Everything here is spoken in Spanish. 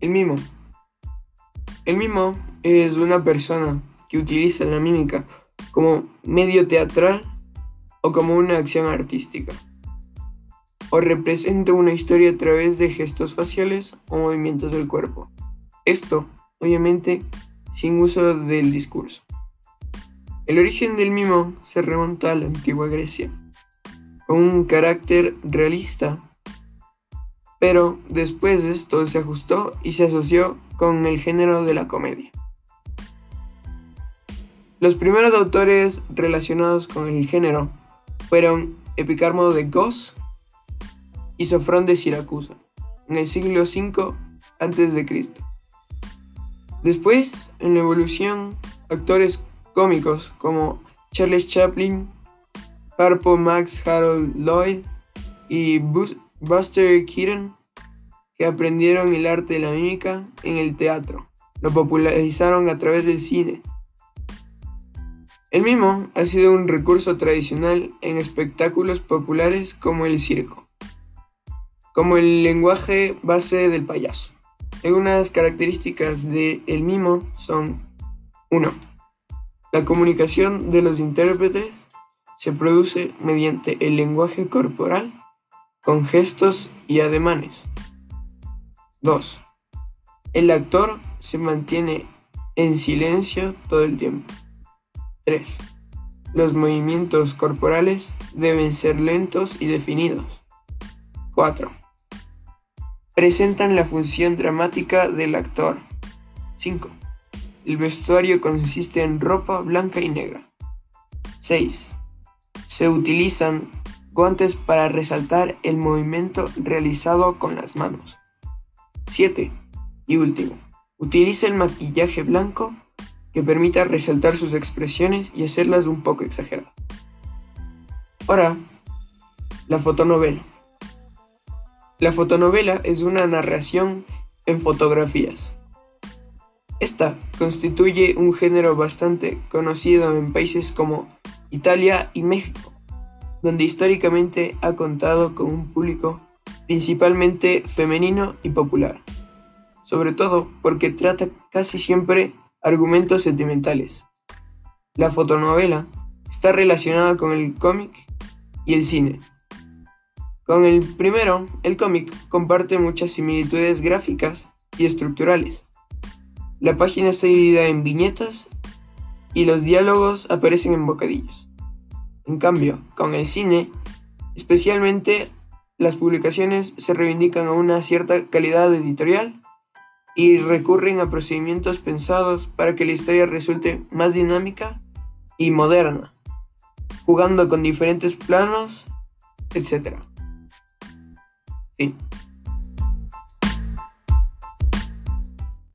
El mimo. El mimo es una persona que utiliza la mímica como medio teatral o como una acción artística. O representa una historia a través de gestos faciales o movimientos del cuerpo. Esto, obviamente, sin uso del discurso. El origen del mimo se remonta a la antigua Grecia, con un carácter realista, pero después de esto se ajustó y se asoció con el género de la comedia. Los primeros autores relacionados con el género fueron Epicarmo de Kos y Sofrón de Siracusa, en el siglo V a.C. Después, en la evolución, actores cómicos como Charles Chaplin, Harpo Max Harold Lloyd y Buster Keaton, que aprendieron el arte de la mímica en el teatro, lo popularizaron a través del cine. El mimo ha sido un recurso tradicional en espectáculos populares como el circo, como el lenguaje base del payaso. Algunas características del el mimo son 1. La comunicación de los intérpretes se produce mediante el lenguaje corporal con gestos y ademanes. 2. El actor se mantiene en silencio todo el tiempo. 3. Los movimientos corporales deben ser lentos y definidos. 4. Presentan la función dramática del actor. 5. El vestuario consiste en ropa blanca y negra. 6. Se utilizan guantes para resaltar el movimiento realizado con las manos. 7. Y último, utiliza el maquillaje blanco que permita resaltar sus expresiones y hacerlas un poco exageradas. Ahora, la fotonovela. La fotonovela es una narración en fotografías esta constituye un género bastante conocido en países como Italia y México, donde históricamente ha contado con un público principalmente femenino y popular, sobre todo porque trata casi siempre argumentos sentimentales. La fotonovela está relacionada con el cómic y el cine. Con el primero, el cómic comparte muchas similitudes gráficas y estructurales la página está dividida en viñetas y los diálogos aparecen en bocadillos. En cambio, con el cine, especialmente las publicaciones se reivindican a una cierta calidad editorial y recurren a procedimientos pensados para que la historia resulte más dinámica y moderna, jugando con diferentes planos, etc.